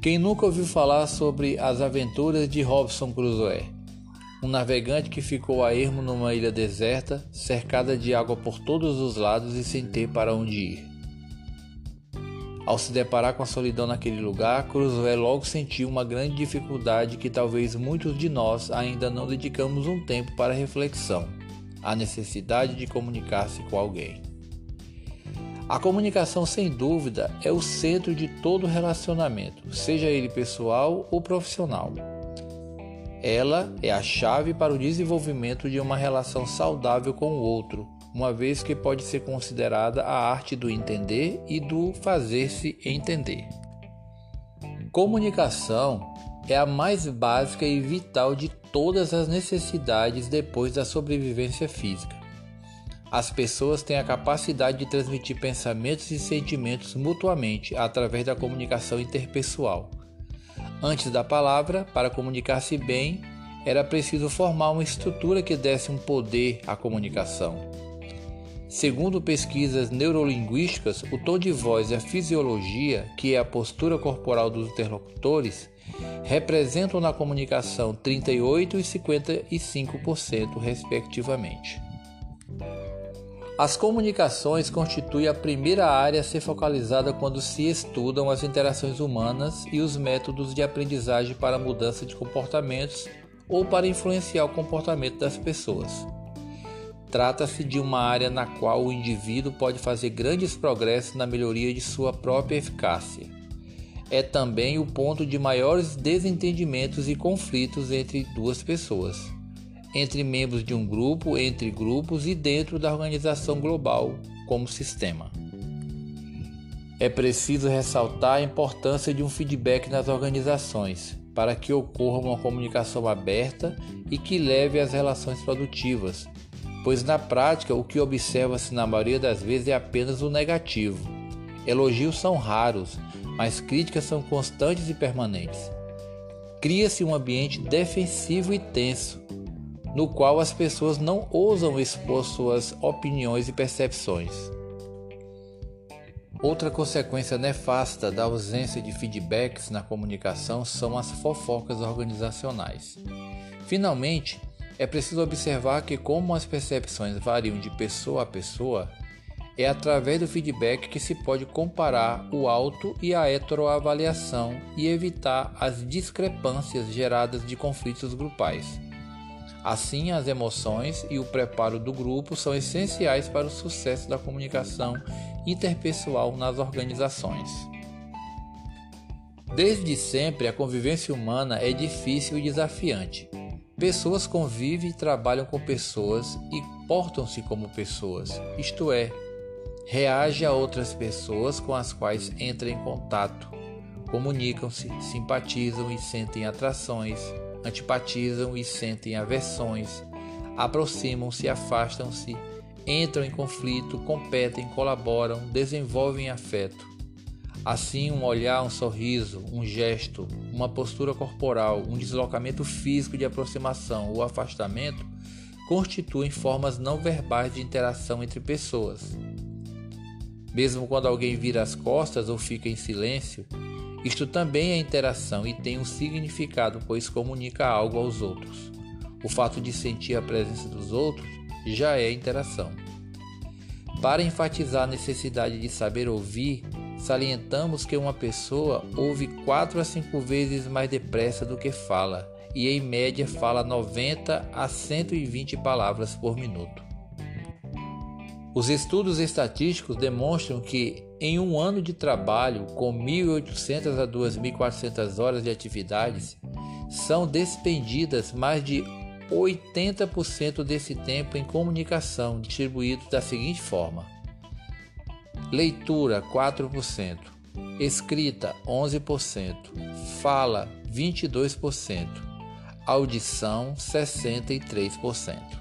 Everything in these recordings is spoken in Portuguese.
Quem nunca ouviu falar sobre as aventuras de Robson Crusoe? Um navegante que ficou a ermo numa ilha deserta, cercada de água por todos os lados e sem ter para onde ir. Ao se deparar com a solidão naquele lugar, Crusoe logo sentiu uma grande dificuldade que talvez muitos de nós ainda não dedicamos um tempo para reflexão: a necessidade de comunicar-se com alguém. A comunicação, sem dúvida, é o centro de todo relacionamento, seja ele pessoal ou profissional. Ela é a chave para o desenvolvimento de uma relação saudável com o outro, uma vez que pode ser considerada a arte do entender e do fazer-se entender. Comunicação é a mais básica e vital de todas as necessidades depois da sobrevivência física. As pessoas têm a capacidade de transmitir pensamentos e sentimentos mutuamente através da comunicação interpessoal. Antes da palavra, para comunicar-se bem, era preciso formar uma estrutura que desse um poder à comunicação. Segundo pesquisas neurolinguísticas, o tom de voz e a fisiologia, que é a postura corporal dos interlocutores, representam na comunicação 38 e 55%, respectivamente. As comunicações constituem a primeira área a ser focalizada quando se estudam as interações humanas e os métodos de aprendizagem para a mudança de comportamentos ou para influenciar o comportamento das pessoas. Trata-se de uma área na qual o indivíduo pode fazer grandes progressos na melhoria de sua própria eficácia. É também o ponto de maiores desentendimentos e conflitos entre duas pessoas entre membros de um grupo, entre grupos e dentro da organização global como sistema. É preciso ressaltar a importância de um feedback nas organizações para que ocorra uma comunicação aberta e que leve às relações produtivas, pois na prática o que observa-se na maioria das vezes é apenas o negativo. Elogios são raros, mas críticas são constantes e permanentes. Cria-se um ambiente defensivo e tenso, no qual as pessoas não ousam expor suas opiniões e percepções. Outra consequência nefasta da ausência de feedbacks na comunicação são as fofocas organizacionais. Finalmente, é preciso observar que, como as percepções variam de pessoa a pessoa, é através do feedback que se pode comparar o auto e a heteroavaliação e evitar as discrepâncias geradas de conflitos grupais. Assim, as emoções e o preparo do grupo são essenciais para o sucesso da comunicação interpessoal nas organizações. Desde sempre, a convivência humana é difícil e desafiante. Pessoas convivem e trabalham com pessoas e portam-se como pessoas, isto é, reagem a outras pessoas com as quais entram em contato, comunicam-se, simpatizam e sentem atrações, antipatizam e sentem aversões, aproximam-se, afastam-se, entram em conflito, competem, colaboram, desenvolvem afeto. Assim, um olhar, um sorriso, um gesto, uma postura corporal, um deslocamento físico de aproximação ou afastamento constituem formas não verbais de interação entre pessoas. Mesmo quando alguém vira as costas ou fica em silêncio, isto também é interação e tem um significado, pois comunica algo aos outros. O fato de sentir a presença dos outros já é interação. Para enfatizar a necessidade de saber ouvir, salientamos que uma pessoa ouve 4 a 5 vezes mais depressa do que fala, e em média fala 90 a 120 palavras por minuto. Os estudos estatísticos demonstram que em um ano de trabalho, com 1.800 a 2.400 horas de atividades, são despendidas mais de 80% desse tempo em comunicação, distribuído da seguinte forma: leitura 4%, escrita 11%, fala 22%, audição 63%.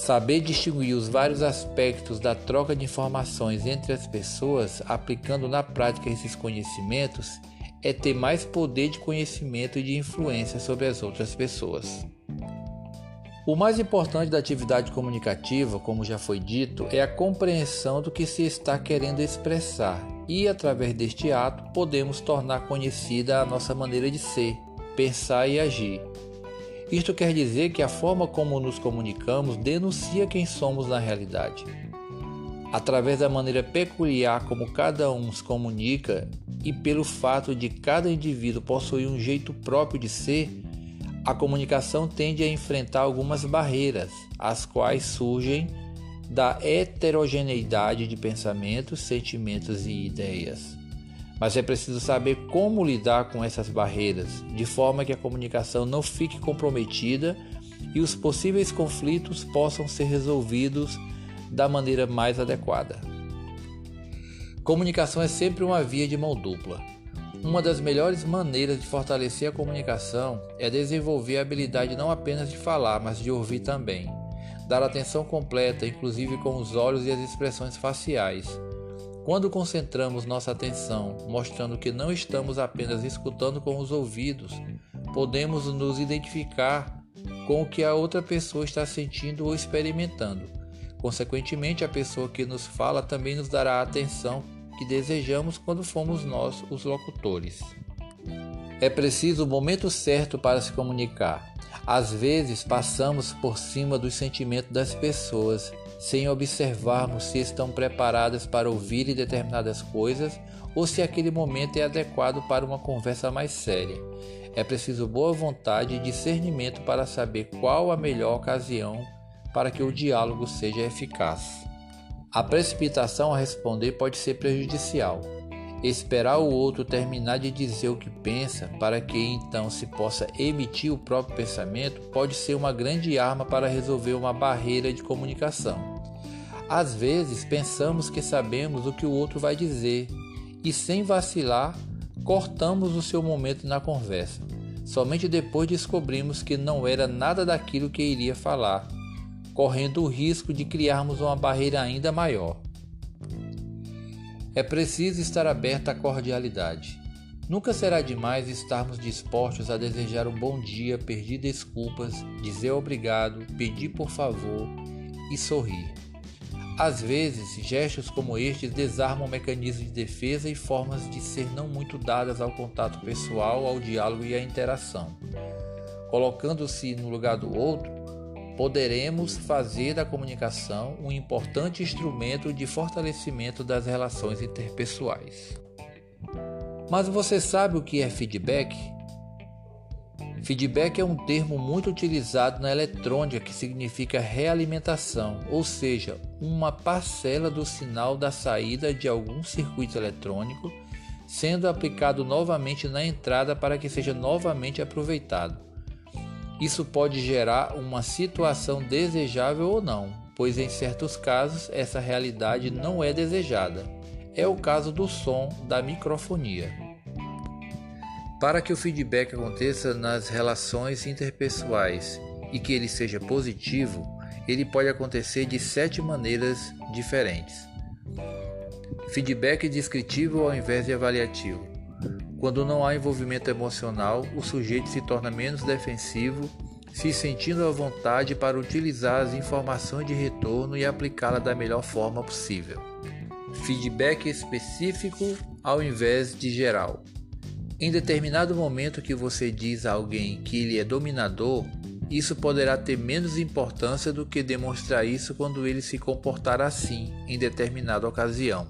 Saber distinguir os vários aspectos da troca de informações entre as pessoas, aplicando na prática esses conhecimentos, é ter mais poder de conhecimento e de influência sobre as outras pessoas. O mais importante da atividade comunicativa, como já foi dito, é a compreensão do que se está querendo expressar, e através deste ato podemos tornar conhecida a nossa maneira de ser, pensar e agir. Isto quer dizer que a forma como nos comunicamos denuncia quem somos na realidade. Através da maneira peculiar como cada um se comunica e pelo fato de cada indivíduo possuir um jeito próprio de ser, a comunicação tende a enfrentar algumas barreiras, as quais surgem da heterogeneidade de pensamentos, sentimentos e ideias. Mas é preciso saber como lidar com essas barreiras, de forma que a comunicação não fique comprometida e os possíveis conflitos possam ser resolvidos da maneira mais adequada. Comunicação é sempre uma via de mão dupla. Uma das melhores maneiras de fortalecer a comunicação é desenvolver a habilidade não apenas de falar, mas de ouvir também. Dar atenção completa, inclusive com os olhos e as expressões faciais quando concentramos nossa atenção, mostrando que não estamos apenas escutando com os ouvidos, podemos nos identificar com o que a outra pessoa está sentindo ou experimentando. Consequentemente, a pessoa que nos fala também nos dará a atenção que desejamos quando fomos nós os locutores. É preciso o momento certo para se comunicar. Às vezes passamos por cima dos sentimentos das pessoas sem observarmos se estão preparadas para ouvir determinadas coisas ou se aquele momento é adequado para uma conversa mais séria. É preciso boa vontade e discernimento para saber qual a melhor ocasião para que o diálogo seja eficaz. A precipitação a responder pode ser prejudicial. Esperar o outro terminar de dizer o que pensa para que então se possa emitir o próprio pensamento pode ser uma grande arma para resolver uma barreira de comunicação. Às vezes pensamos que sabemos o que o outro vai dizer e, sem vacilar, cortamos o seu momento na conversa. Somente depois descobrimos que não era nada daquilo que iria falar, correndo o risco de criarmos uma barreira ainda maior. É preciso estar aberto à cordialidade. Nunca será demais estarmos dispostos a desejar um bom dia, pedir desculpas, dizer obrigado, pedir por favor e sorrir. Às vezes, gestos como estes desarmam mecanismos de defesa e formas de ser não muito dadas ao contato pessoal, ao diálogo e à interação. Colocando-se no lugar do outro, poderemos fazer da comunicação um importante instrumento de fortalecimento das relações interpessoais. Mas você sabe o que é feedback? Feedback é um termo muito utilizado na eletrônica que significa realimentação, ou seja, uma parcela do sinal da saída de algum circuito eletrônico sendo aplicado novamente na entrada para que seja novamente aproveitado. Isso pode gerar uma situação desejável ou não, pois em certos casos essa realidade não é desejada. É o caso do som da microfonia. Para que o feedback aconteça nas relações interpessoais e que ele seja positivo, ele pode acontecer de sete maneiras diferentes. Feedback descritivo ao invés de avaliativo. Quando não há envolvimento emocional, o sujeito se torna menos defensivo, se sentindo à vontade para utilizar as informações de retorno e aplicá-la da melhor forma possível. Feedback específico ao invés de geral. Em determinado momento que você diz a alguém que ele é dominador, isso poderá ter menos importância do que demonstrar isso quando ele se comportar assim em determinada ocasião.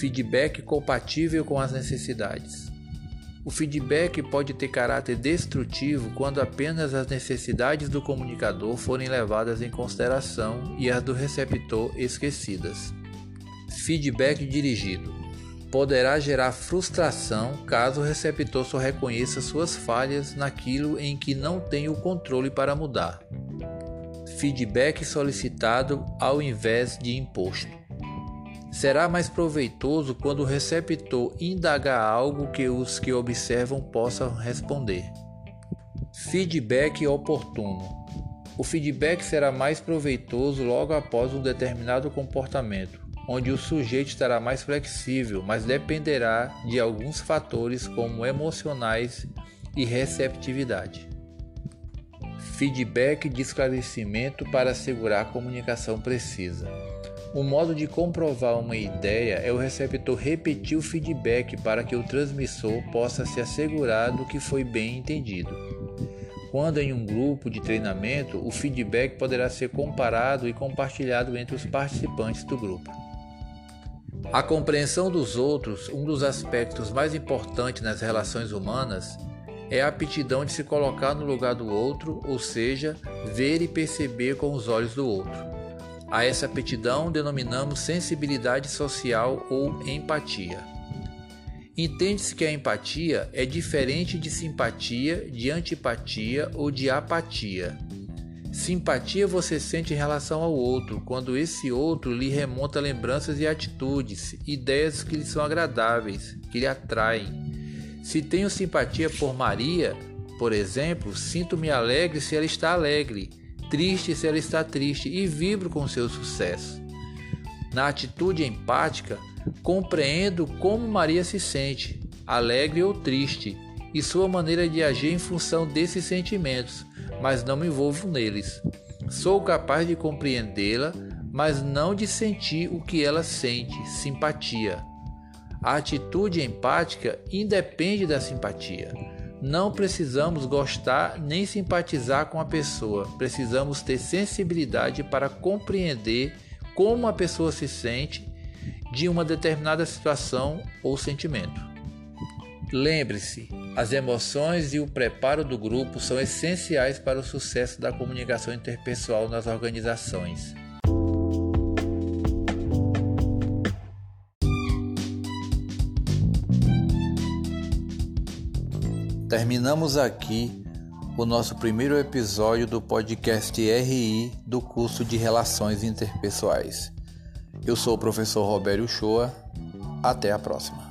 Feedback compatível com as necessidades. O feedback pode ter caráter destrutivo quando apenas as necessidades do comunicador forem levadas em consideração e as do receptor esquecidas. Feedback dirigido poderá gerar frustração caso o receptor só reconheça suas falhas naquilo em que não tem o controle para mudar. Feedback solicitado ao invés de imposto. Será mais proveitoso quando o receptor indagar algo que os que observam possam responder. Feedback oportuno. O feedback será mais proveitoso logo após um determinado comportamento onde o sujeito estará mais flexível, mas dependerá de alguns fatores como emocionais e receptividade. feedback de esclarecimento para assegurar a comunicação precisa. O modo de comprovar uma ideia é o receptor repetir o feedback para que o transmissor possa se assegurar do que foi bem entendido. Quando em um grupo de treinamento, o feedback poderá ser comparado e compartilhado entre os participantes do grupo. A compreensão dos outros, um dos aspectos mais importantes nas relações humanas, é a aptidão de se colocar no lugar do outro, ou seja, ver e perceber com os olhos do outro. A essa aptidão denominamos sensibilidade social ou empatia. Entende-se que a empatia é diferente de simpatia, de antipatia ou de apatia. Simpatia você sente em relação ao outro, quando esse outro lhe remonta lembranças e atitudes, ideias que lhe são agradáveis, que lhe atraem. Se tenho simpatia por Maria, por exemplo, sinto-me alegre se ela está alegre, triste se ela está triste e vibro com seu sucesso. Na atitude empática, compreendo como Maria se sente, alegre ou triste, e sua maneira de agir em função desses sentimentos, mas não me envolvo neles. Sou capaz de compreendê-la, mas não de sentir o que ela sente, simpatia. A atitude empática independe da simpatia. Não precisamos gostar nem simpatizar com a pessoa, precisamos ter sensibilidade para compreender como a pessoa se sente de uma determinada situação ou sentimento. Lembre-se, as emoções e o preparo do grupo são essenciais para o sucesso da comunicação interpessoal nas organizações. Terminamos aqui o nosso primeiro episódio do podcast RI do curso de Relações Interpessoais. Eu sou o professor Robério Shoa. Até a próxima.